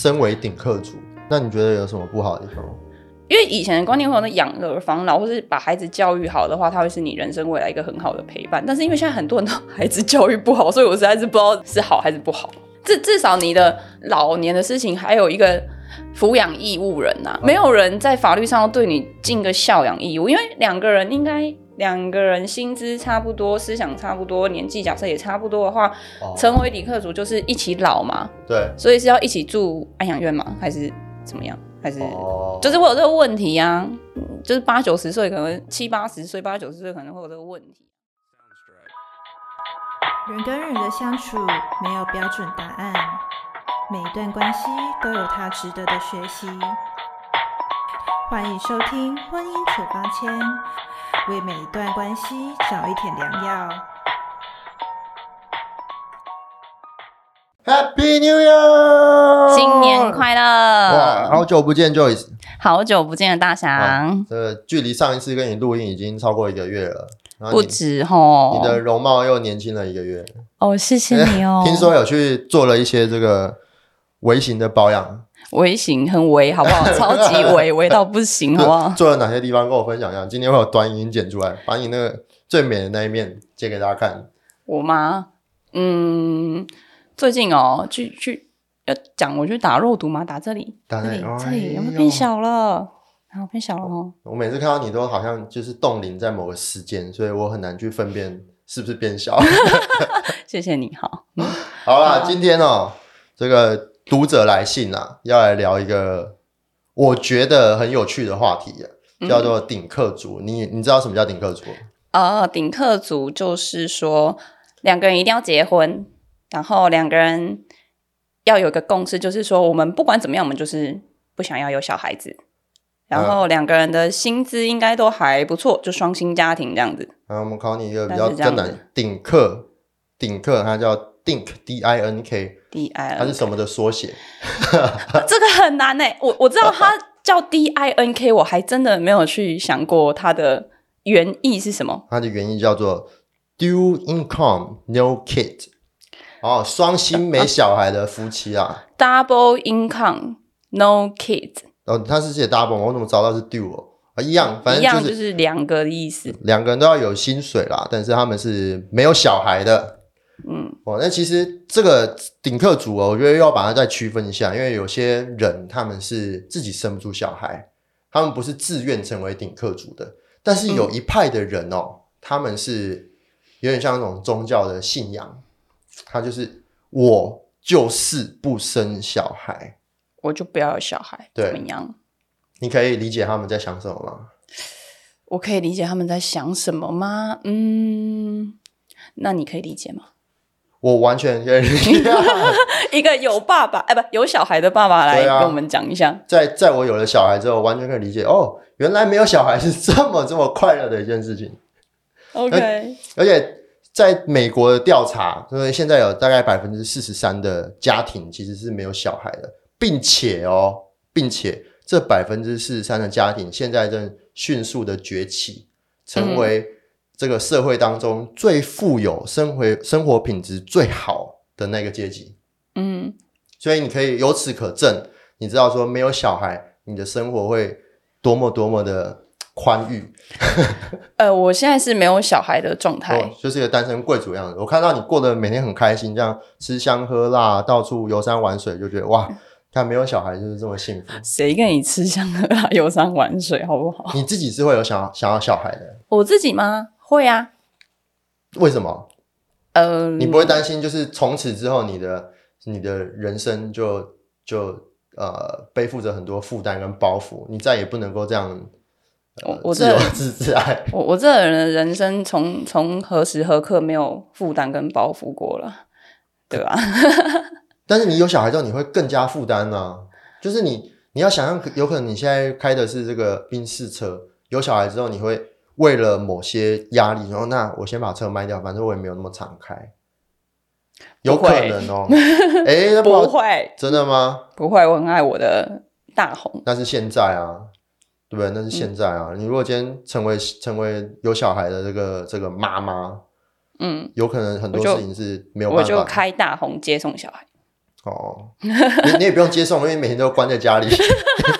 身为顶客族，那你觉得有什么不好的地方吗？因为以前的观念会有那养儿防老，或是把孩子教育好的话，他会是你人生未来一个很好的陪伴。但是因为现在很多人都孩子教育不好，所以我实在是不知道是好还是不好。至至少你的老年的事情还有一个抚养义务人呐、没有人在法律上对你尽个孝养义务，因为两个人应该两个人薪资差不多，思想差不多，年纪假设也差不多的话，哦成为李克族就是一起老嘛，对，所以是要一起住安养院吗？还是怎么样？还是？哦，就是会有这个问题啊，嗯就是八九十岁，可能七八十岁、八九十岁可能会有这个问题。人跟人的相处没有标准答案，每一段关系都有它值得的学习。欢迎收听《婚姻处方签》，为每一段关系找一点良药。Happy New Year！新年快乐哇，好久不见，Joyce。好久不见的大翔，这距离上一次跟你录音已经超过一个月了，不止吼。你的容貌又年轻了一个月。哦，谢谢你哦。听说有去做了一些这个微型的保养，微型很微，好不好？超级微，微到不行，好不好？做了哪些地方跟我分享一下？今天会有短影音剪出来，把你那个最美的那一面借给大家看。我吗？嗯，最近哦，去去要讲我去打肉毒吗？打这里，打这里这里，有没有变小了？然后变小了哦。我每次看到你都好像就是冻龄在某个时间，所以我很难去分辨是不是变小。谢谢你好。好啦，今天哦，这个读者来信啊，要来聊一个我觉得很有趣的话题、啊，叫做顶客族。你你知道什么叫顶客族？呃，顶客族就是说两个人一定要结婚，然后两个人要有一个共识，就是说我们不管怎么样，我们就是不想要有小孩子。然后两个人的薪资应该都还不错，就双薪家庭这样子。啊，我们考你一个比较更难，顶客，顶客它叫 Dink D I N K，D I 它是什么的缩写？这个很难呢、我我知道 它叫 D I N K，我还真的没有去想过它的原意是什么。它的原意叫做 Dual Income No Kid，哦，双薪没小孩的夫妻啊。Double income, no kids，哦，它是写 double，我怎么找到是 dual？啊，一样，反一样就正就是是两个的意思。两个人都要有薪水啦，但是他们是没有小孩的。嗯，哦，那其实这个顶客族哦，我觉得要把它再区分一下，因为有些人他们是自己生不出小孩，他们不是自愿成为顶客族的，但是有一派的人哦，他们是有点像那种宗教的信仰，他就是我就是不生小孩，我就不要有小孩，对怎么样？你可以理解他们在想什么吗？我可以理解他们在想什么吗？嗯，那你可以理解吗？我完全可以理解。一个有爸爸，哎，不有小孩的爸爸来跟我们讲一下。在在我有了小孩之后，完全可以理解哦，原来没有小孩是这么这么快乐的一件事情。OK，而且在美国的调查，因为现在有大概百分之四十三的家庭其实是没有小孩的，并且哦，并且这百分之四十三的家庭现在正迅速的崛起，成为这个社会当中最富有、生活生活品质最好的那个阶级。嗯，所以你可以由此可证，你知道说没有小孩，你的生活会多么多么的宽裕，呃，我现在是没有小孩的状态哦，就是一个单身贵族样子。我看到你过得每天很开心，这样吃香喝辣，到处游山玩水，就觉得哇，看没有小孩就是这么幸福。谁跟你吃香喝辣、游山玩水，好不好？你自己是会有想要想要小孩的，我自己吗？会啊，为什么？呃，你不会担心，就是从此之后你的你的人生就就呃背负着很多负担跟包袱，你再也不能够这样、呃、我我这自由自自爱。我我这个人的人生从从何时何刻没有负担跟包袱过了，对吧？但是你有小孩之后，你会更加负担呢。就是你你要想象，有可能你现在开的是这个宾士车，有小孩之后，你会为了某些压力，然后那我先把车卖掉，反正我也没有那么敞开，有可能哦。哎、那不会，真的吗？不会，我很爱我的大红。那是现在啊，对不对？那是现在啊。你如果今天成为成为有小孩的这个这个妈妈，嗯，有可能很多事情是没有我就办法。开大红接送小孩。哦，你你也不用接送，因为你每天都关在家里，为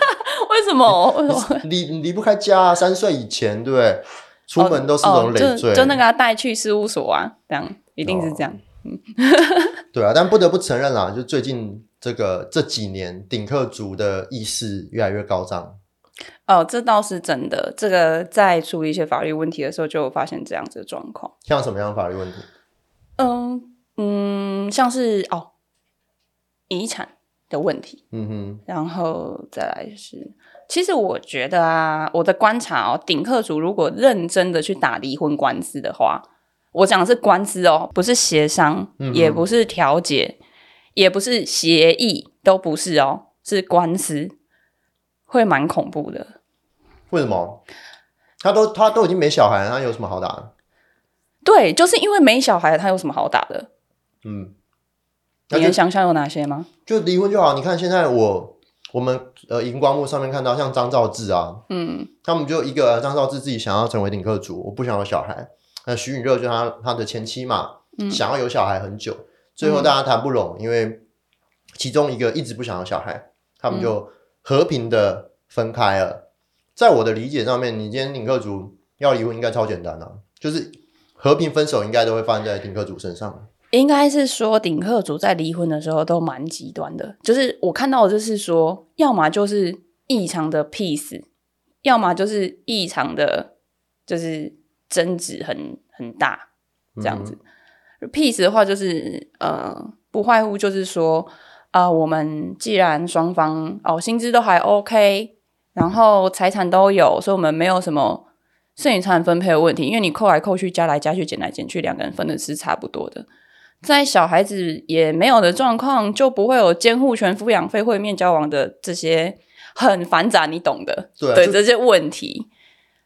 什么？离离不开家啊。三岁以前，对不对？出门都是那种累哦赘，就就那个他带去事务所啊，这样一定是这样。对啊。但不得不承认啦，就最近这个这几年，顶客族的意识越来越高涨。哦，这倒是真的。这个在处理一些法律问题的时候，就有发现这样子的状况。像什么样的法律问题？嗯嗯，像是哦，遗产的问题，嗯哼，然后再来是，其实我觉得啊，我的观察哦，顶客族如果认真的去打离婚官司的话，我讲的是官司哦，不是协商，嗯也不是调解，也不是协议，都不是哦，是官司，会蛮恐怖的。为什么？他都他都已经没小孩了，他有什么好打的？对，就是因为没小孩，他有什么好打的？嗯，你能想象有哪些吗？就离婚就好。你看现在我我们呃荧光幕上面看到像张兆志啊，嗯他们就一个张兆志自己想要成为顶客族，我不想有小孩。那徐允热就他他的前妻嘛，嗯想要有小孩很久，最后大家谈不拢，因为其中一个一直不想要小孩，他们就和平的分开了。在我的理解上面，你今天顶客族要离婚应该超简单啊，就是和平分手应该都会发生在顶客族身上。应该是说顶客族在离婚的时候都蛮极端的，就是我看到的就是说，要么就是异常的 peace，要么就是异常的，就是争执很很大这样子。peace 的话就是呃，不外乎就是说，啊、我们既然双方哦薪资都还 OK，然后财产都有，所以我们没有什么剩余财产分配的问题，因为你扣来扣去、加来加去、减来减去，两个人分的是差不多的。在小孩子也没有的状况，就不会有监护权、抚养费、会面交往的这些很繁杂，你懂的，对这些问题。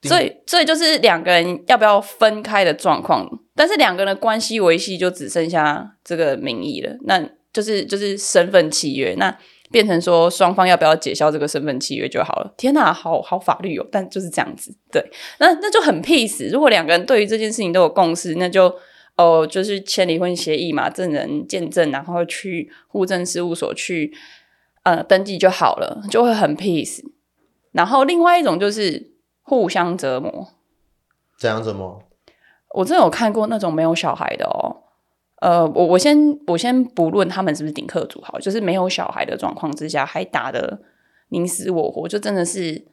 所以，所以就是两个人要不要分开的状况，但是两个人的关系维系就只剩下这个名义了，那就是就是身份契约，那变成说双方要不要解消这个身份契约就好了。天哪，好好法律哦，但就是这样子，对，那那就很 peace。如果两个人对于这件事情都有共识，那就哦，就是签离婚协议嘛，证人见证，然后去户政事务所去呃登记就好了，就会很 peace。然后另外一种就是互相折磨，怎样折磨？我真的有看过那种没有小孩的哦。呃，我我先我先不论他们是不是顶客族好，就是没有小孩的状况之下，还打的你死我活，就真的是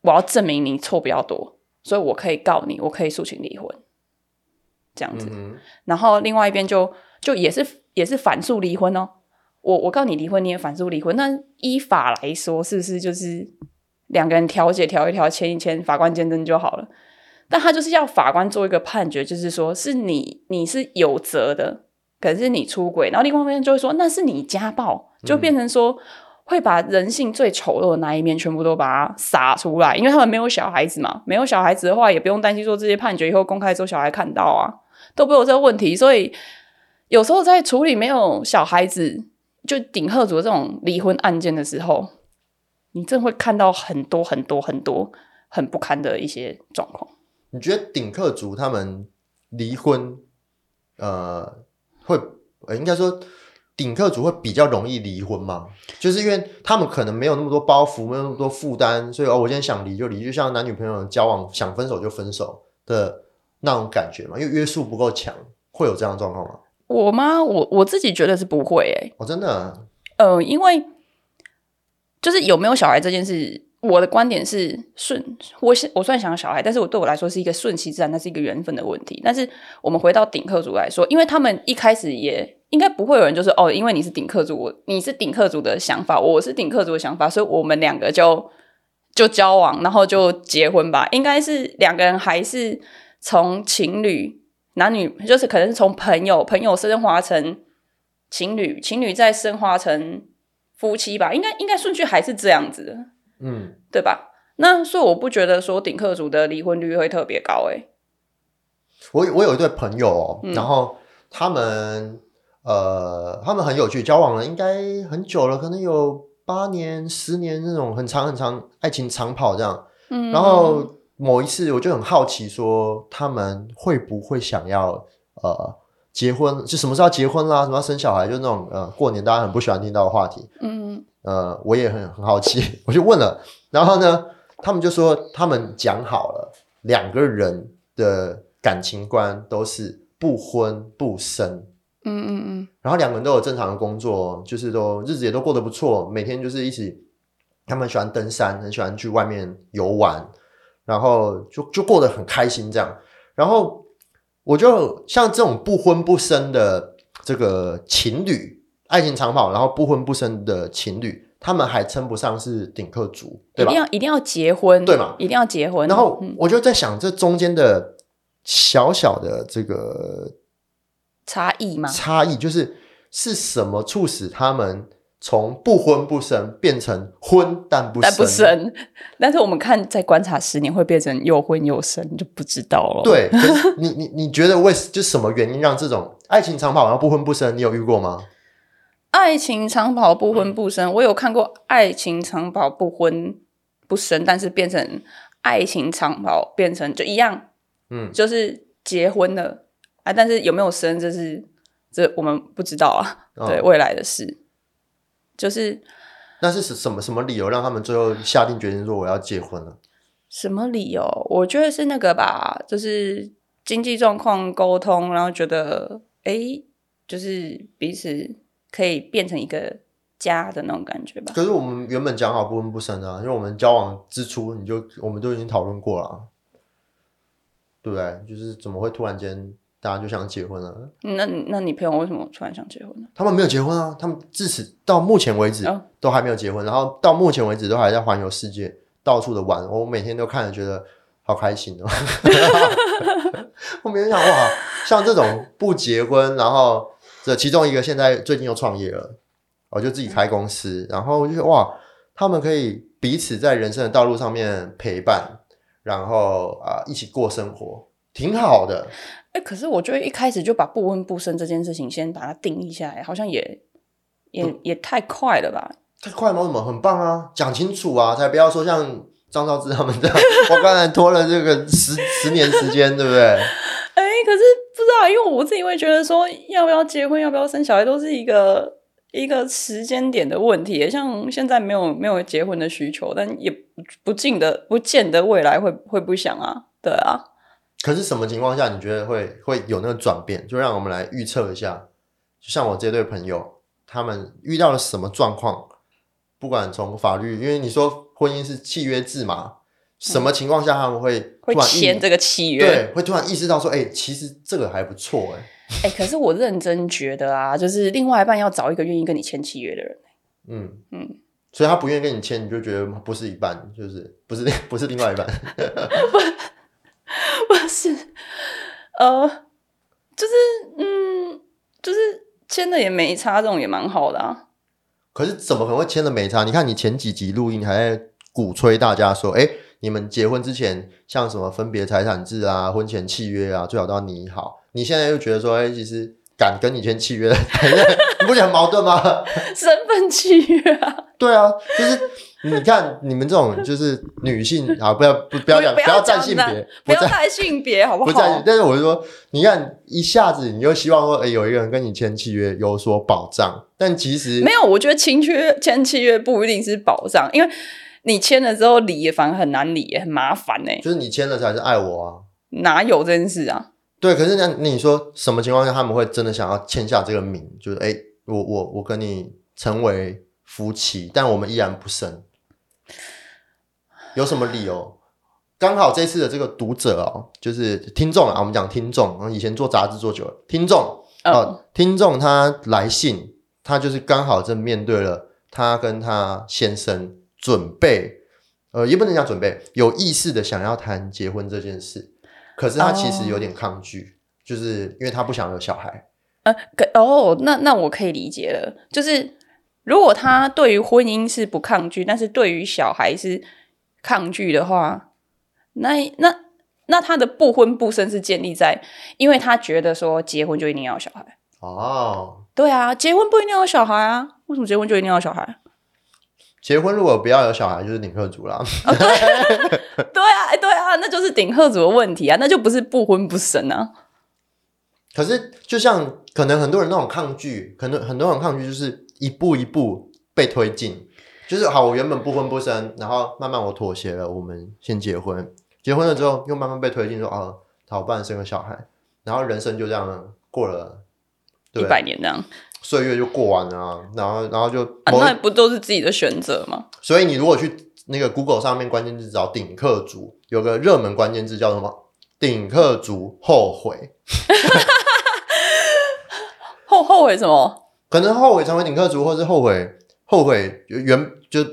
我要证明你错比较多，所以我可以告你，我可以诉请离婚，这样子。嗯然后另外一边就就也是也是反诉离婚哦。我我告你离婚，你也反诉离婚，那依法来说，是不是就是两个人调解调一调，签一签，法官见证就好了？但他就是要法官做一个判决，就是说是你你是有责的，可是你出轨，然后另外一边就会说那是你家暴，就变成说。会把人性最丑陋的那一面全部都把它撒出来，因为他们没有小孩子嘛，没有小孩子的话，也不用担心说这些判决以后公开之后小孩看到啊，都不有这个问题。所以有时候在处理没有小孩子就顶贺族这种离婚案件的时候，你真会看到很多很多很多很不堪的一些状况。你觉得顶客族他们离婚，呃，会呃应该说顶客族会比较容易离婚吗？就是因为他们可能没有那么多包袱，没有那么多负担，所以哦，我今天想离就离，就像男女朋友交往想分手就分手的那种感觉嘛，因为约束不够强，会有这样的状况吗？我吗？我我自己觉得是不会诶、哦，真的，呃，因为就是有没有小孩这件事，我的观点是顺，我是我虽然想要小孩，但是我对我来说是一个顺其自然，那是一个缘分的问题。但是我们回到顶客族来说，因为他们一开始也应该不会有人就是哦，因为你是顶客族，我你是顶客族的想法，我是顶客族的想法，所以我们两个就就交往，然后就结婚吧。应该是两个人还是从情侣男女，就是可能是从朋友朋友升华成情侣，情侣再升华成夫妻吧，应该应该顺序还是这样子的，嗯，对吧？那所以我不觉得说顶客族的离婚率会特别高、欸，我我有一对朋友哦，嗯然后他们呃，他们很有趣，交往了应该很久了，可能有八年、十年那种很长很长爱情长跑这样。嗯，然后某一次我就很好奇，说他们会不会想要呃结婚就什么时候要结婚啦，什么要生小孩，就那种呃过年大家很不喜欢听到的话题。嗯，呃，我也很很好奇，我就问了，然后呢，他们就说他们讲好了，两个人的感情观都是不婚不生，嗯嗯嗯，然后两个人都有正常的工作，就是都日子也都过得不错，每天就是一起，他们喜欢登山，很喜欢去外面游玩，然后就就过得很开心这样。然后我就像这种不婚不生的这个情侣，爱情长跑，然后不婚不生的情侣，他们还称不上是顶客族，一对吧一定？要一定要结婚，对嘛一定要结婚。然后嗯我就在想，这中间的小小的这个差异嘛，差异，就是是什么促使他们从不婚不生变成婚但不生？但不生。但是我们看再观察十年，会变成又婚又生，就不知道了。，对，可是你你你觉得为就什么原因让这种爱情长跑然后不婚不生？你有遇过吗？爱情长跑不婚不生，我有看过爱情长跑不婚不生，但是变成爱情长跑变成就一样，嗯，就是结婚了啊，但是有没有生，这是这我们不知道啊，哦对未来的事，就是那是什什么什么理由让他们最后下定决心说我要结婚了？什么理由？我觉得是那个吧，就是经济状况沟通，然后觉得诶，就是彼此可以变成一个家的那种感觉吧。可是我们原本讲好不婚不生啊，因为我们交往之初你就我们都已经讨论过了啊，对不对？就是怎么会突然间大家就想结婚了？那那你朋友为什么突然想结婚呢？他们没有结婚啊，他们至此到目前为止哦都还没有结婚，然后到目前为止都还在环游世界，到处的玩。我每天都看着觉得好开心哦。我每天想哇，像这种不结婚，然后这其中一个现在最近又创业了，我就自己开公司，然后我就是哇，他们可以彼此在人生的道路上面陪伴，然后啊、一起过生活，挺好的。哎、可是我觉得一开始就把不婚不生这件事情先把它定义下来，好像也也也太快了吧？太快吗？什么很棒啊，讲清楚啊，才不要说像张兆志他们这样，我刚才拖了这个十十年时间，对不对？哎、可是不知道，因为我自己会觉得说，要不要结婚，要不要生小孩，都是一个一个时间点的问题。像现在没有没有结婚的需求，但也不不见得不见得未来会会不想啊，对啊。可是什么情况下你觉得会会有那个转变？就让我们来预测一下。就像我这对朋友，他们遇到了什么状况？不管从法律，因为你说婚姻是契约制嘛，什么情况下他们会会突然意签这个契约，对，会突然意识到说，哎、其实这个还不错、哎，哎、可是我认真觉得啊，就是另外一半要找一个愿意跟你签契约的人。嗯嗯，所以他不愿意跟你签，你就觉得不是一半，就是不是不是另外一半。不是，呃，就是嗯，就是签的也没差，这种也蛮好的啊。可是怎么可能会签的没差？你看你前几集录音还在鼓吹大家说，哎，你们结婚之前像什么分别财产制啊、婚前契约啊，最好都要拟好。你现在又觉得说，哎，其实敢跟你签契约的，你不觉得很矛盾吗？身份契约啊，对啊，就是你看你们这种就是女性 啊，不要不不要讲不要占性别，不要占带性别，好不好？但是我是说，你看一下子你就希望说，哎，有一个人跟你签契约有所保障，但其实没有，我觉得签约签契约不一定是保障，因为你签了之后理也反而很难理，很麻烦呢、就是你签了才是爱我啊。哪有这件事啊？对，可是那那你说什么情况下他们会真的想要签下这个名？就是哎，我我我跟你成为夫妻，但我们依然不生，有什么理由？刚好这次的这个读者哦，就是听众啊，我们讲听众，以前做杂志做久了，听众嗯哦，听众他来信，他就是刚好正面对了他跟他先生准备，呃，也不能讲准备，有意识的想要谈结婚这件事，可是他其实有点抗拒，就是因为他不想有小孩。呃，可哦，那那我可以理解了，就是如果他对于婚姻是不抗拒，但是对于小孩是抗拒的话，那那那他的不婚不生是建立在，因为他觉得说结婚就一定要有小孩。哦，对啊，结婚不一定要有小孩啊，为什么结婚就一定要有小孩？结婚如果不要有小孩，就是领克族啦。对啊，哎对啊，那就是顶贺族的问题啊，那就不是不婚不生啊。可是就像可能很多人那种抗拒，可能很多人抗拒就是一步一步被推进，就是好，我原本不婚不生，然后慢慢我妥协了，我们先结婚，结婚了之后又慢慢被推进说啊，好，不然生个小孩，然后人生就这样过了，对一？百年这样，岁月就过完了啊，然后然后就啊，那不都是自己的选择吗？所以你如果去那个 Google 上面关键字找顶客族，有个热门关键字叫什么？顶客族后悔，后后悔什么？可能后悔成为顶客族，或是后悔后悔原就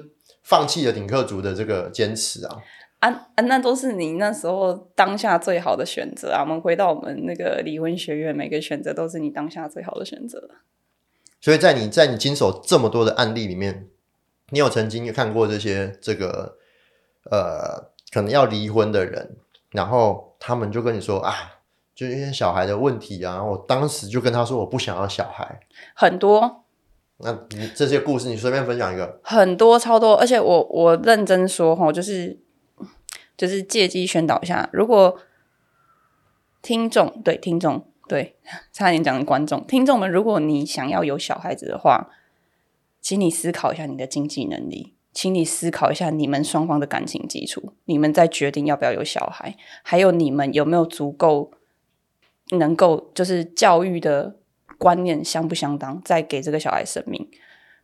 放弃了顶客族的这个坚持啊。啊啊，那都是你那时候当下最好的选择啊！我们回到我们那个离婚学院，每个选择都是你当下最好的选择。所以在你在你经手这么多的案例里面，你有曾经看过这些这个呃可能要离婚的人，然后他们就跟你说啊，就一些小孩的问题啊，我当时就跟他说我不想要小孩。很多那你这些故事，你随便分享一个。很多超多，而且我我认真说哈，就是就是借机宣导一下，如果听众对听众对差点讲观众听众们，如果你想要有小孩子的话，请你思考一下你的经济能力，请你思考一下你们双方的感情基础，你们在决定要不要有小孩，还有你们有没有足够能够就是教育的观念相不相当，再给这个小孩生命。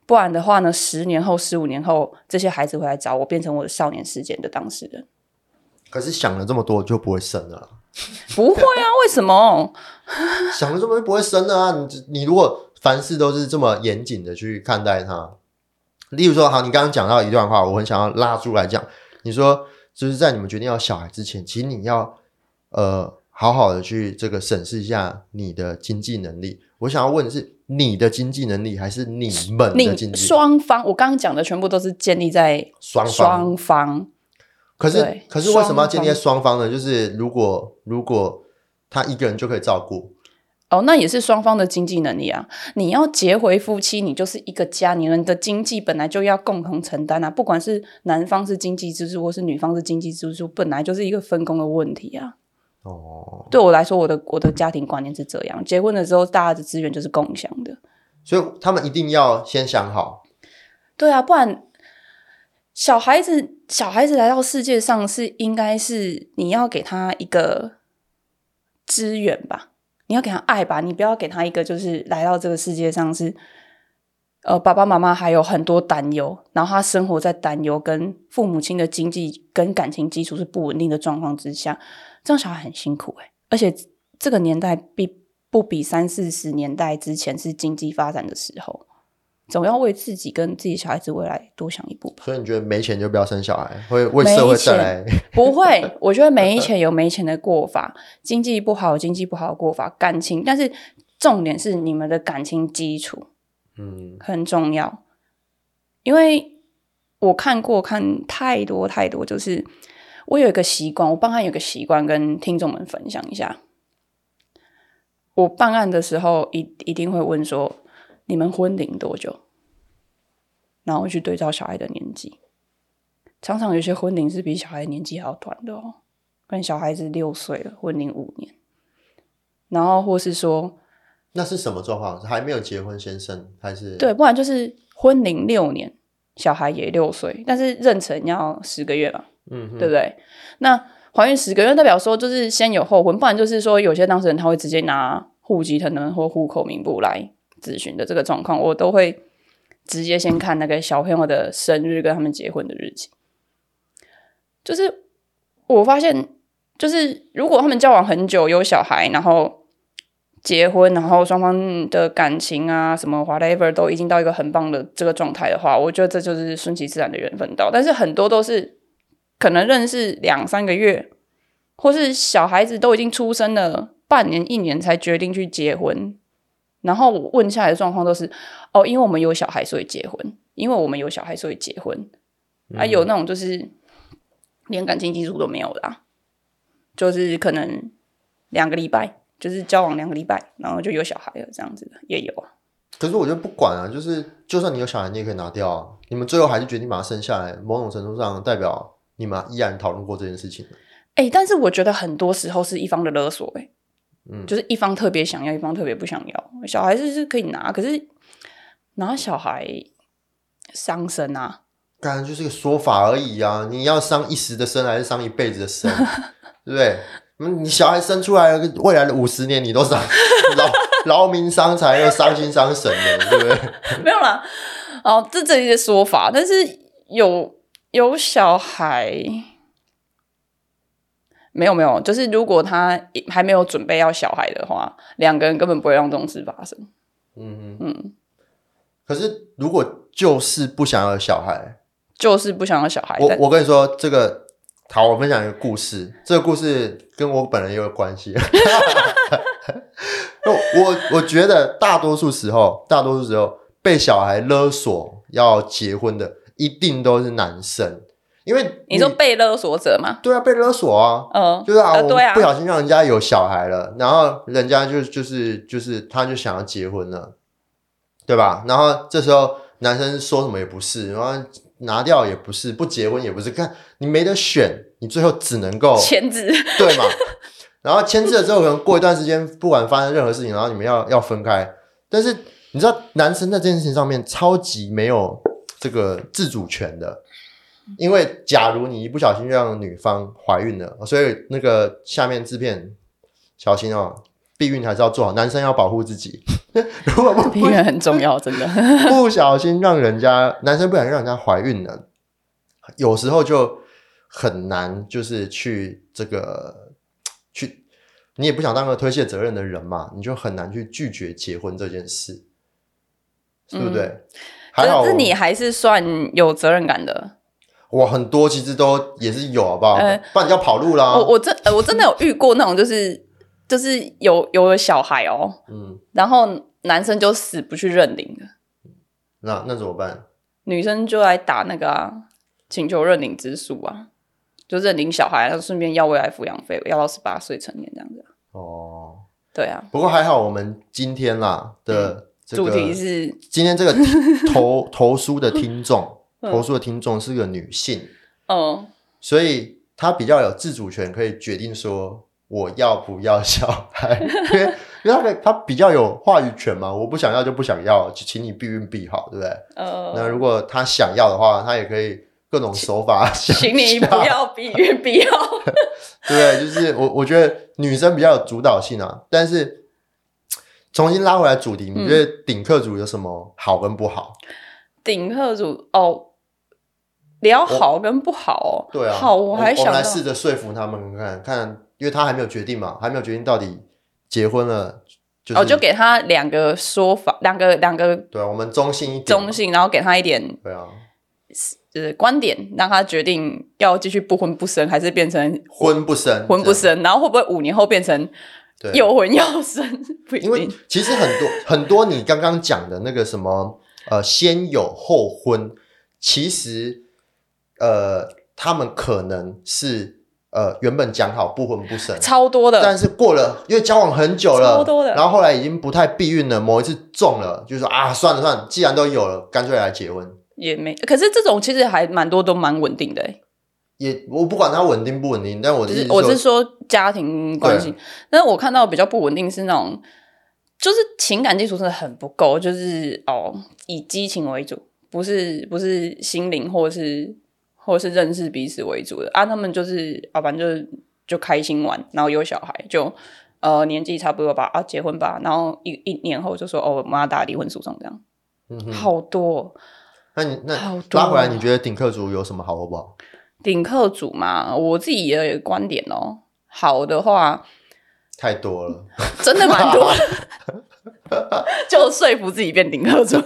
不然的话呢，十年后、十五年后，这些孩子会来找我，变成我的少年事件的当事人。可是想了这么多就不会生了啦，不会啊，为什么？想了这么多就不会生了啊！你你如果凡事都是这么严谨的去看待它，例如说，好，你刚刚讲到一段话，我很想要拉出来讲。你说，就是在你们决定要小孩之前，其实你要呃好好的去这个审视一下你的经济能力。我想要问的是，你的经济能力还是你们的经济？双方，我刚刚讲的全部都是建立在双方双方。可是可是为什么要建立在双双方呢？就是如果如果他一个人就可以照顾，哦，那也是双方的经济能力啊！你要结回夫妻，你就是一个家，你们的经济本来就要共同承担啊。不管是男方是经济支柱，或是女方是经济支柱，本来就是一个分工的问题啊。哦，对我来说，我的我的家庭观念是这样：结婚的时候，大家的资源就是共享的。所以他们一定要先想好，对啊，不然小孩子小孩子来到世界上是应该是你要给他一个资源吧，你要给他爱吧，你不要给他一个就是来到这个世界上是呃爸爸妈妈还有很多担忧，然后他生活在担忧跟父母亲的经济跟感情基础是不稳定的状况之下，这样小孩很辛苦诶、而且这个年代比不比三四十年代之前是经济发展的时候。总要为自己跟自己小孩子未来多想一步吧。所以你觉得没钱就不要生小孩，会为社会带来不会，我觉得没钱有没钱的过法，经济不好有经济不好的过法，感情，但是重点是你们的感情基础嗯很重要，因为我看过看太多太多，就是我有一个习惯，我办案有个习惯跟听众们分享一下。我办案的时候一一定会问说，你们婚龄多久？然后去对照小孩的年纪，常常有些婚龄是比小孩年纪还要短的哦，跟小孩子六岁了，婚龄五年，然后或是说，那是什么状况？还没有结婚先生还是？对，不然就是婚龄六年，小孩也六岁，但是妊娠要十个月嘛，嗯，对不对？那怀孕十个月代表说就是先有后婚，不然就是说有些当事人他会直接拿户籍成本或户口名簿来咨询的这个状况，我都会直接先看那个小朋友的生日跟他们结婚的日期。就是我发现，就是如果他们交往很久，有小孩，然后结婚，然后双方的感情啊什么 whatever 都已经到一个很棒的这个状态的话，我觉得这就是顺其自然的缘分到。但是很多都是可能认识两三个月，或是小孩子都已经出生了半年、一年才决定去结婚。然后我问下来的状况都是，哦，因为我们有小孩所以结婚，因为我们有小孩所以结婚。啊，有那种就是连感情基础都没有的、啊，就是可能两个礼拜，就是交往两个礼拜，然后就有小孩了，这样子的也有啊。可是我觉得不管啊，就是就算你有小孩，你也可以拿掉啊。你们最后还是决定把它生下来，某种程度上代表你们依然讨论过这件事情。哎、但是我觉得很多时候是一方的勒索、欸，嗯就是一方特别想要，一方特别不想要。小孩子是可以拿，可是拿小孩伤身啊。当然就是个说法而已啊！你要伤一时的身，还是伤一辈子的身，对不对？嗯，你小孩生出来，未来的五十年你都伤 劳劳民伤财又伤心伤神的，对不对？没有啦，哦，这这一些说法，但是有有小孩，没有没有，就是如果他还没有准备要小孩的话，两个人根本不会让这种事发生。嗯哼。嗯，可是如果就是不想要小孩，就是不想要小孩，我我跟你说，这个好，我分享一个故事。这个故事跟我本人也有关系。我我我觉得大多数时候，大多数时候被小孩勒索要结婚的，一定都是男生，因为你说被勒索者嘛？对啊，被勒索啊。嗯，就是啊，对啊不小心让人家有小孩了，然后人家就就是就是他就想要结婚了，对吧？然后这时候男生说什么也不是，然后拿掉也不是，不结婚也不是，看你没得选，你最后只能够签字，对嘛？然后签字了之后，可能过一段时间，不管发生任何事情，然后你们要要分开，但是你知道，男生在这件事情上面超级没有这个自主权的，因为假如你一不小心让女方怀孕了，所以那个下面制片小心哦，避孕还是要做好，男生要保护自己。如果不 避孕很重要，真的。不小心让人家男生不小心让人家怀孕了，有时候就很难，就是去这个去，你也不想当个推卸责任的人嘛，你就很难去拒绝结婚这件事，对不对？还是你还是算有责任感的。我很多其实都也是有，好不好？呃不然你要跑路啦。我我真呃我真的有遇过那种，就是就是有有了小孩哦，嗯，然后男生就死不去认领的，那那怎么办？女生就来打那个啊，请求认领之诉啊，就认领小孩，然后顺便要未来抚养费，要到十八岁成年这样子啊。哦，对啊，不过还好，我们今天啦的这个主题是今天这个投 投书的听众，嗯投书的听众是个女性，哦，所以她比较有自主权，可以决定说我要不要小孩，因为因为她可以她比较有话语权嘛，我不想要就不想要，就请你避孕避好，对不对？呃，那如果她想要的话，她也可以各种手法想 请你不要避孕，不要。对不对？就是我我觉得女生比较有主导性啊，但是重新拉回来主题，你觉得顶客组有什么好跟不好？顶客组哦，聊好跟不好哦。对啊，好，我还想我们来试着说服他们看看，因为他还没有决定嘛，还没有决定到底结婚了，就是、哦，就给他两个说法，两个两个对啊，我们中性一点，中性，然后给他一点对啊，就是观点，让他决定要继续不婚不生，还是变成婚不生，婚不，生，然后会不会五年后变成对，有魂要生？不一因为。其实很多 很多你刚刚讲的那个什么呃先有后婚，其实呃他们可能是呃原本讲好不婚不生，超多的，但是过了，因为交往很久了，超多的然后后来已经不太避孕了，某一次中了，就说啊，算了算了，既然都有了，干脆来结婚。也没。可是这种其实还蛮多，都蛮稳定的欸。也我不管它稳定不稳定，但我就是我是说家庭关系，但是我看到比较不稳定是那种，就是情感基础真的很不够，就是哦以激情为主，不是不是心灵或是或是认识彼此为主的啊，他们就是啊反正就是就开心玩，然后有小孩就呃年纪差不多吧啊结婚吧，然后一一年后就说哦我们要打离婚诉讼这样，嗯，好多哦那你那拉回来，你觉得顶客族有什么好或不好？顶客组嘛，我自己也有观点哦，好的话。太多了，真的蛮多的，就说服自己变顶客族。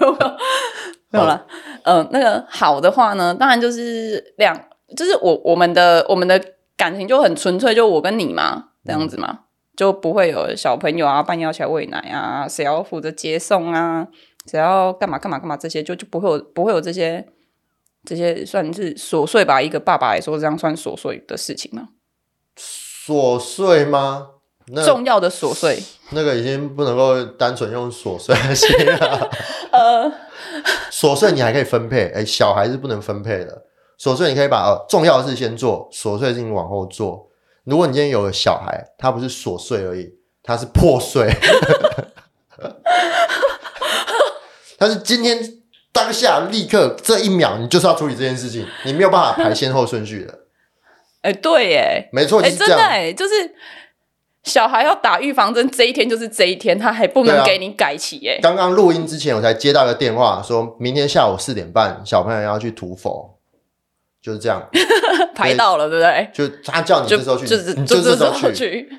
没有了，嗯、那个好的话呢，当然就是两，就是我我们的我们的感情就很纯粹，就我跟你嘛，这样子嘛，就不会有小朋友啊半夜要起来喂奶啊，谁要负责接送啊，谁要干嘛干嘛干嘛这些，就就不会有不会有这些这些算是琐碎吧，一个爸爸来说，这样算琐碎的事情吗？琐碎吗？那重要的琐碎，那个已经不能够单纯用琐碎来形容了。呃，琐碎你还可以分配，哎，小孩是不能分配的。琐碎你可以把、呃、重要的事先做，琐碎的事情往后做。如果你今天有了小孩，他不是琐碎而已，他是破碎，但是今天当下立刻这一秒，你就是要处理这件事情，你没有办法排先后顺序的。哎、对哎，没错，就哎、是这样。真的哎，就是小孩要打预防针这一天就是这一天，他还不能给你改期耶。刚刚录音之前，我才接到一个电话，说明天下午四点半，小朋友要去涂佛，就是这样。排到了，对不对？就他叫你就这时候去，就是你就这时候去，去，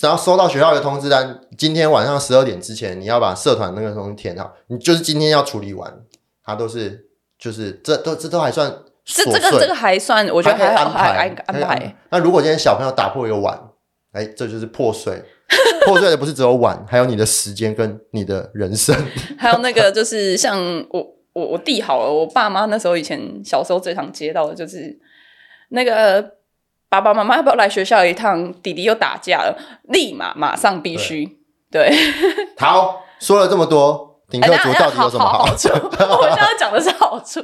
然后收到学校的通知单，今天晚上十二点之前，你要把社团那个东西填好，你就是今天要处理完，它都是就是这都这都还算这这个这个还算，我觉得还好，还安排。那如果今天小朋友打破一个碗，哎，这就是破碎。破碎的不是只有碗，还有你的时间跟你的人生。还有那个就是像我我我弟好了，我爸妈那时候以前小时候最常接到的就是那个爸爸妈妈要不要来学校一趟？弟弟又打架了，立马马上必须对。好，说了这么多，顶客族哎到底有什么好好？处？我现在讲的是好处，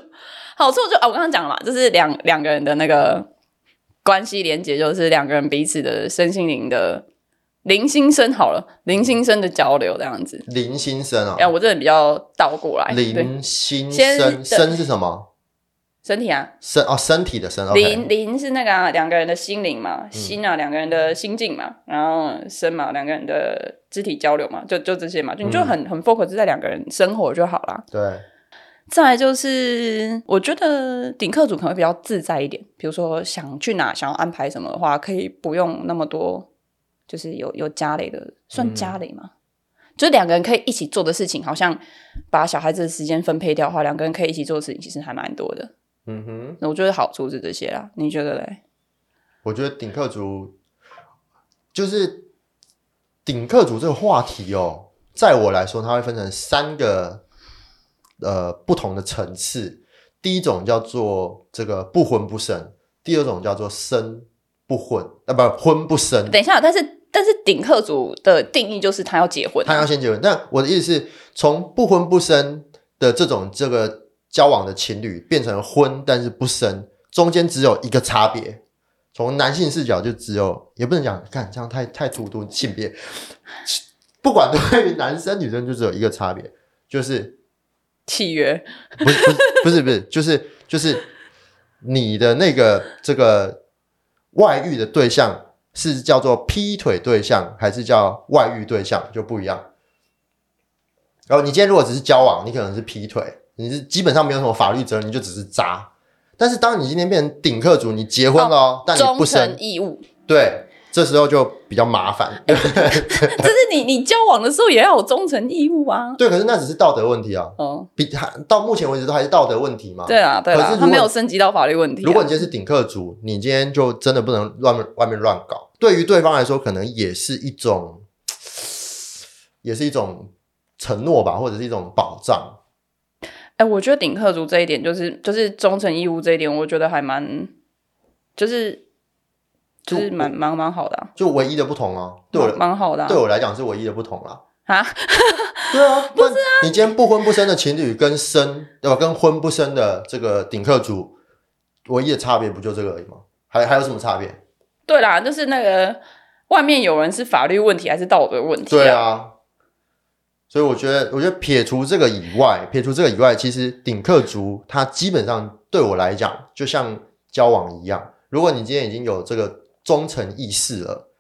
好处就啊，我刚刚讲了嘛，就是两两个人的那个关系连接，就是两个人彼此的身心灵的零心声好了，零心声的交流这样子。零心生啊哎、，我这人比较倒过来，对，林心先生生是什么？身体啊，身哦，身体的身。OK 灵灵是那个啊两、个人的心灵嘛，心啊两个人的心境嘛，然后身嘛两个人的肢体交流嘛，就就这些嘛，就你就很、很 focus 在两个人生活就好啦。对，再来就是，我觉得顶客组可能会比较自在一点，比如说想去哪，想要安排什么的话，可以不用那么多，就是有有家累的，算家累吗？就是两个人可以一起做的事情，好像把小孩子的时间分配掉的话，两个人可以一起做的事情其实还蛮多的。嗯哼，那我觉得好处是这些啦，你觉得嘞？我觉得顶客族就是顶客族这个话题哦，在我来说，它会分成三个呃不同的层次。第一种叫做这个不婚不生，第二种叫做生不婚，啊不婚不生。等一下，但是但是顶客组的定义就是他要结婚啊、他要先结婚。那我的意思是，从不婚不生的这种这个交往的情侣变成婚但是不生，中间只有一个差别。从男性视角就只有，也不能讲，看这样太太突突性别，不管对于男生女生就只有一个差别，就是契约，不是不是不是不是，就是就是你的那个这个外遇的对象是叫做劈腿对象，还是叫外遇对象就不一样。然后你今天如果只是交往，你可能是劈腿，你是基本上没有什么法律责任，你就只是渣。但是当你今天变成顶客主，你结婚了哦，但你不生，义务，对，这时候就比较麻烦。就是你你交往的时候也要有忠诚义务啊。对，可是那只是道德问题啊，哦，比还到目前为止都还是道德问题嘛。对啊，对啊，可是他没有升级到法律问题啊、如果你今天是顶客族，你今天就真的不能乱外面乱搞。对于对方来说，可能也是一种，也是一种承诺吧，或者是一种保障。哎、我觉得顶客族这一点就是就是忠诚义务这一点，我觉得还蛮就是就是就蛮蛮蛮好的、啊，就唯一的不同啊，对我蛮蛮好的、啊、对我来讲是唯一的不同啦。啊。对啊，不是啊，你今天不婚不生的情侣跟生对吧？跟婚不生的这个顶客族，唯一的差别不就这个而已吗？还还有什么差别？对啦，就是那个外面有人是法律问题还是道德问题、对，啊，所以我觉得，我觉得撇除这个以外，撇除这个以外，其实顶客族它基本上对我来讲，就像交往一样。如果你今天已经有这个忠诚意识了，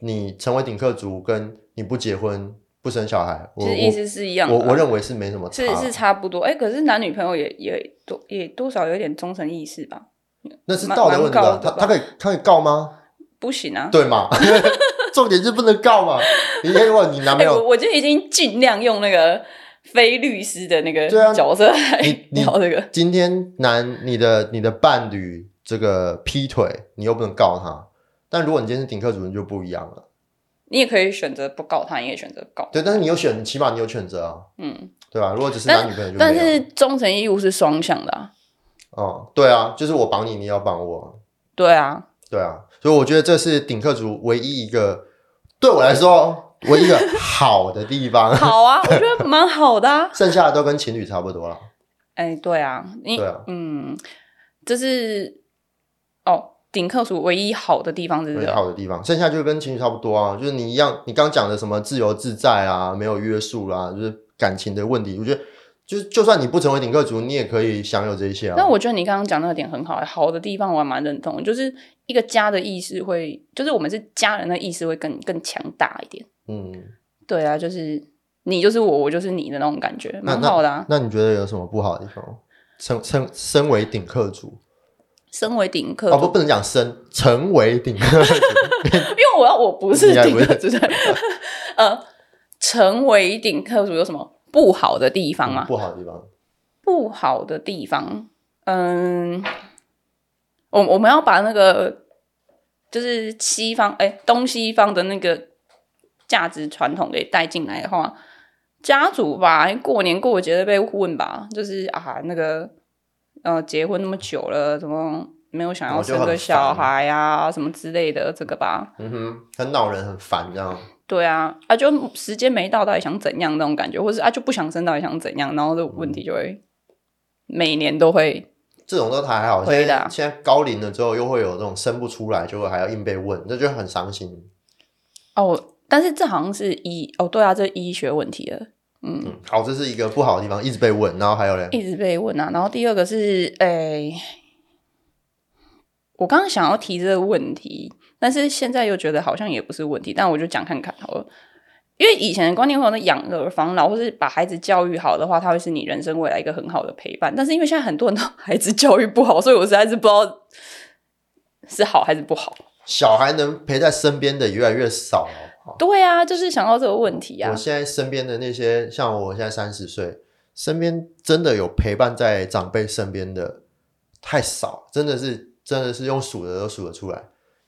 你成为顶客族，跟你不结婚不生小孩，我其实意思是一样的啊。我我我认为是没什么差，是是差不多，哎、可是男女朋友也也多也多少有一点忠诚意识吧？那是道德问题吧？蛮蛮高的吧他他可以他可以告吗？不行啊！对嘛？重点是不能告嘛。你今天如果你男哎、朋友我我就已经尽量用那个非律师的那个角色来聊这个。今天男你的你的伴侣这个劈腿，你又不能告他。但如果你今天是顶客主任就不一样了，你也可以选择不告他，你也选择告。对，但是你有选，起码你有选择啊，嗯，对吧？如果只是男女朋友就但是忠诚义务是双向的啊。哦，对啊，就是我绑你，你也要绑我，对啊，对啊，所以我觉得这是顶客族唯一一个对我来说唯一一个好的地方，好啊，我觉得蛮好的啊。剩下的都跟情侣差不多了。哎、对啊，你嗯，这是哦，顶客族唯一好的地方是这很个，好的地方，剩下就跟情侣差不多啊，就是你一样，你刚讲的什么自由自在啊，没有约束啦、就是感情的问题，我觉得就是就算你不成为顶客族，你也可以享有这一些啊。但我觉得你刚刚讲那个点很好，好的地方我还蛮认同的，就是一个家的意识会，就是我们是家人的意识会更更强大一点。嗯，对啊，就是你就是我，我就是你的那种感觉，那蛮好的啊。那你觉得有什么不好的地方？身身身为顶客族，身为顶客哦不，不能讲身，成为顶客族，因为我要我不是顶客族，对 呃，成为顶客族有什么不好的地方吗？不好的地方，不好的地方，嗯，我我们要把那个就是西方哎、东西方的那个价值传统给带进来的话，家族吧，过年过节的被问吧，就是啊那个呃结婚那么久了，怎么没有想要生个小孩啊什么之类的，这个吧，嗯哼，很恼人，很烦这样。对啊，啊就时间没到，到底想怎样那种感觉，或是啊就不想生，到底想怎样，然后这个问题就会每年都会。这种都还好，现回答在现在高龄了之后，又会有这种生不出来，就会还要硬被问，这就很伤心。哦，但是这好像是医哦，对啊，这医学问题了，嗯，好，这是一个不好的地方，一直被问，然后还有嘞，一直被问啊。然后第二个是，诶，我刚刚想要提这个问题，但是现在又觉得好像也不是问题，但我就讲看看好了。因为以前的观念会有那养儿防老，或是把孩子教育好的话，他会是你人生未来一个很好的陪伴。但是因为现在很多人都 孩子教育不好，所以我实在是不知道是好还是不好。小孩能陪在身边的越来越少了。对啊，就是想到这个问题啊我。现在身边的那些，像我现在三十岁，身边真的有陪伴在长辈身边的太少，真的是真的是用数的都数得出来。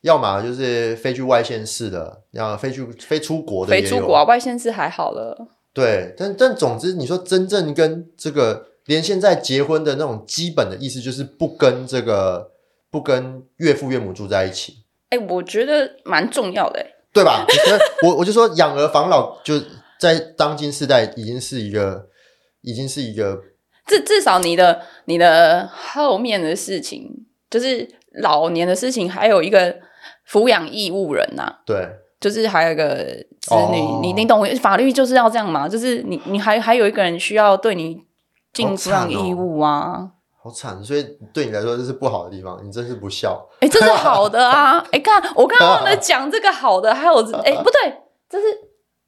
要么就是飞去外县市的，要飞去飞出国的飞出国啊，外县市还好了。对，但但总之，你说真正跟这个连现在结婚的那种基本的意思，就是不跟这个不跟岳父岳母住在一起，哎、我觉得蛮重要的、欸。对吧？我我我就说养儿防老，就在当今世代已经是一个，已经是一个至至少你的你的后面的事情，就是老年的事情，还有一个抚养义务人呐、对就是还有一个子女，哦你你懂我法律就是要这样嘛，就是你你还还有一个人需要对你尽好抚养惨哦义务啊。好惨，所以对你来说这是不好的地方，你真是不孝。哎、这是好的啊！哎、看我刚刚在讲这个好的，还有 哎、不对，这是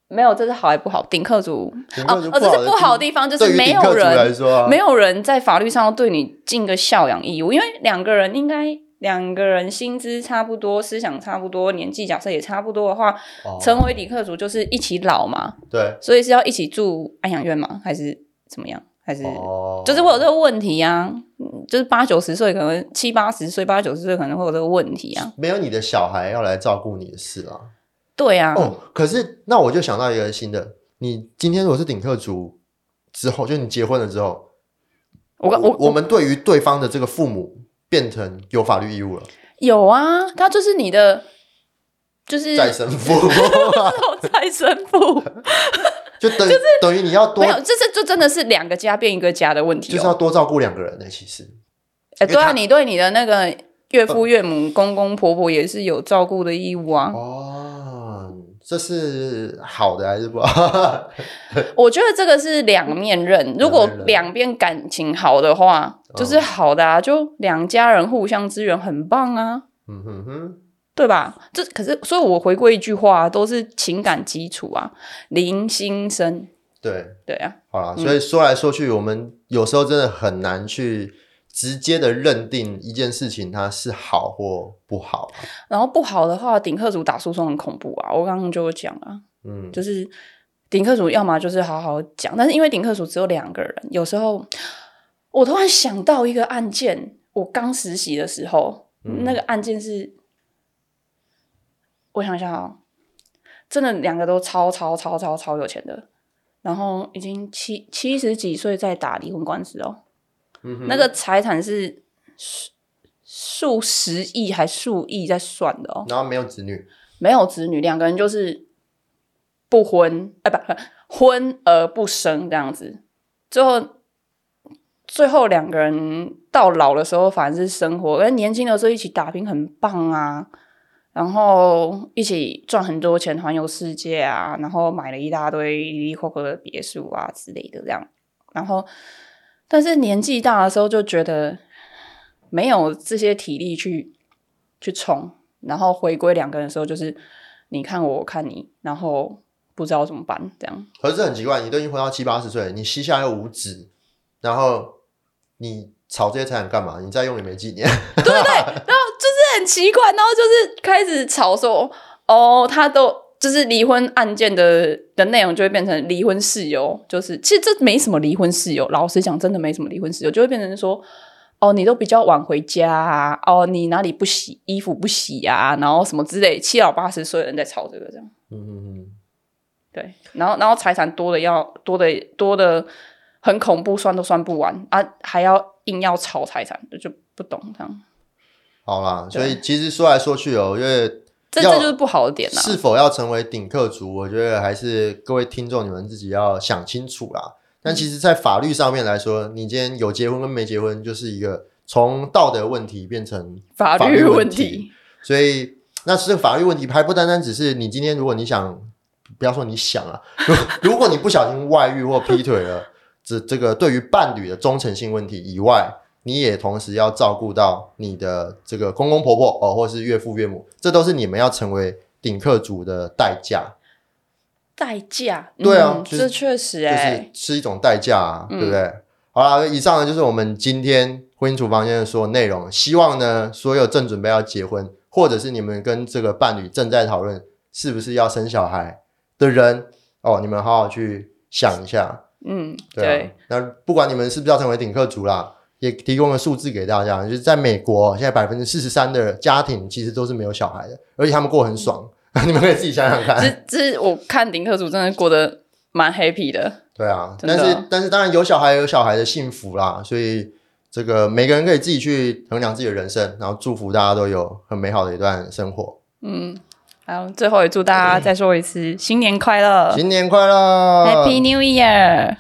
没有，这是好还不好？顶客族啊这是不好的地地方，就是没有人说啊，没有人在法律上要对你尽个孝养义务，因为两个人应该两个人薪资差不多，思想差不多，年纪假设也差不多的话，哦成为底客族就是一起老嘛，对所以是要一起住安养院吗？还是怎么样？还是、哦，就是会有这个问题啊？嗯就是八九十岁，可能七八十岁、八九十岁可能会有这个问题啊。没有你的小孩要来照顾你的事啊。对啊，哦，可是那我就想到一个新的，你今天如果是顶客族之后，就你结婚了之后，我我我们对于对方的这个父母变成有法律义务了，有啊，他就是你的，就是再生父，再生父，就等 等于你要多没，有，这是就真的是两个家变一个家的问题就是要哦。多照顾两个人呢。其实，哎、对啊，你对你的那个岳父岳母、公公婆婆也是有照顾的义务啊。哦，这是好的还是不好？我觉得这个是两面刃，如果两边感情好的话，就是好的啊，就两家人互相支援，很棒啊。嗯哼哼，对吧？这可是，所以我回归一句话，都是情感基础啊，零心生。对，对啊，好啦，所以说来说去，我们有时候真的很难去直接的认定一件事情它是好或不好。然后不好的话，顶客组打诉讼很恐怖啊。我刚刚就有讲啊，嗯，就是顶客组要么就是好好讲，但是因为顶客组只有两个人，有时候我突然想到一个案件，我刚实习的时候，嗯那个案件是，我想一下啊、真的两个都超超超超超有钱的，然后已经七七十几岁在打离婚官司哦，嗯那个财产是数数十亿还数亿在算的哦，然后没有子女，没有子女，两个人就是不婚，哎、不不 婚而不生这样子。最后最后两个人到老的时候，反正是生活，而年轻的时候一起打拼很棒啊，然后一起赚很多钱，环游世界啊，然后买了一大堆离离扣扣的别墅啊之类的这样，然后但是年纪大的时候就觉得没有这些体力去去冲，然后回归两个人的时候就是你看我，我看你，然后不知道怎么办，这样可是很奇怪，你都已经活到七八十岁，你膝下又无子，然后你炒这些财产干嘛？你再用也没几年。对对，然后就是很奇怪，然后就是开始吵说，哦，他都就是离婚案件的的内容就会变成离婚事由，就是其实这没什么离婚事由，老实讲，真的没什么离婚事由，就会变成说，哦，你都比较晚回家啊，哦，你哪里不洗衣服不洗啊，然后什么之类，七老八十岁的人在吵这个这样，嗯嗯嗯，对，然后然后财产多的要多的多的很恐怖，算都算不完啊，还要硬要吵财产，就不懂这样，好啦，所以其实说来说去哦，因为这就是不好的点啊。是否要成为顶客族，我觉得还是各位听众你们自己要想清楚啦。但其实，在法律上面来说，你今天有结婚跟没结婚，就是一个从道德问题变成法律律问题题，所以，那这个法律问题还不单单只是你今天，如果你想，不要说你想啊，如 如果你不小心外遇或劈腿了，这这个对于伴侣的忠诚性问题以外，你也同时要照顾到你的这个公公婆婆哦，或是岳父岳母，这都是你们要成为顶客主的代价，代价。对啊嗯就是这确实就哎、是是一种代价啊，嗯对不对？好啦，以上呢就是我们今天婚姻厨房间的所有内容。希望呢，所有正准备要结婚，或者是你们跟这个伴侣正在讨论是不是要生小孩的人哦，你们好好去想一下。嗯，对啊，对，那不管你们是不是要成为顶客族啦，也提供了数字给大家，就是在美国现在百分之四十三的家庭其实都是没有小孩的，而且他们过得很爽。你们可以自己想想看。这这我看顶客组真的过得蛮 happy 的。对啊，但是但是当然有小孩有小孩的幸福啦，所以这个每个人可以自己去衡量自己的人生，然后祝福大家都有很美好的一段生活。嗯，好，最后也祝大家再说一次新年快乐新年快乐，Happy New Year！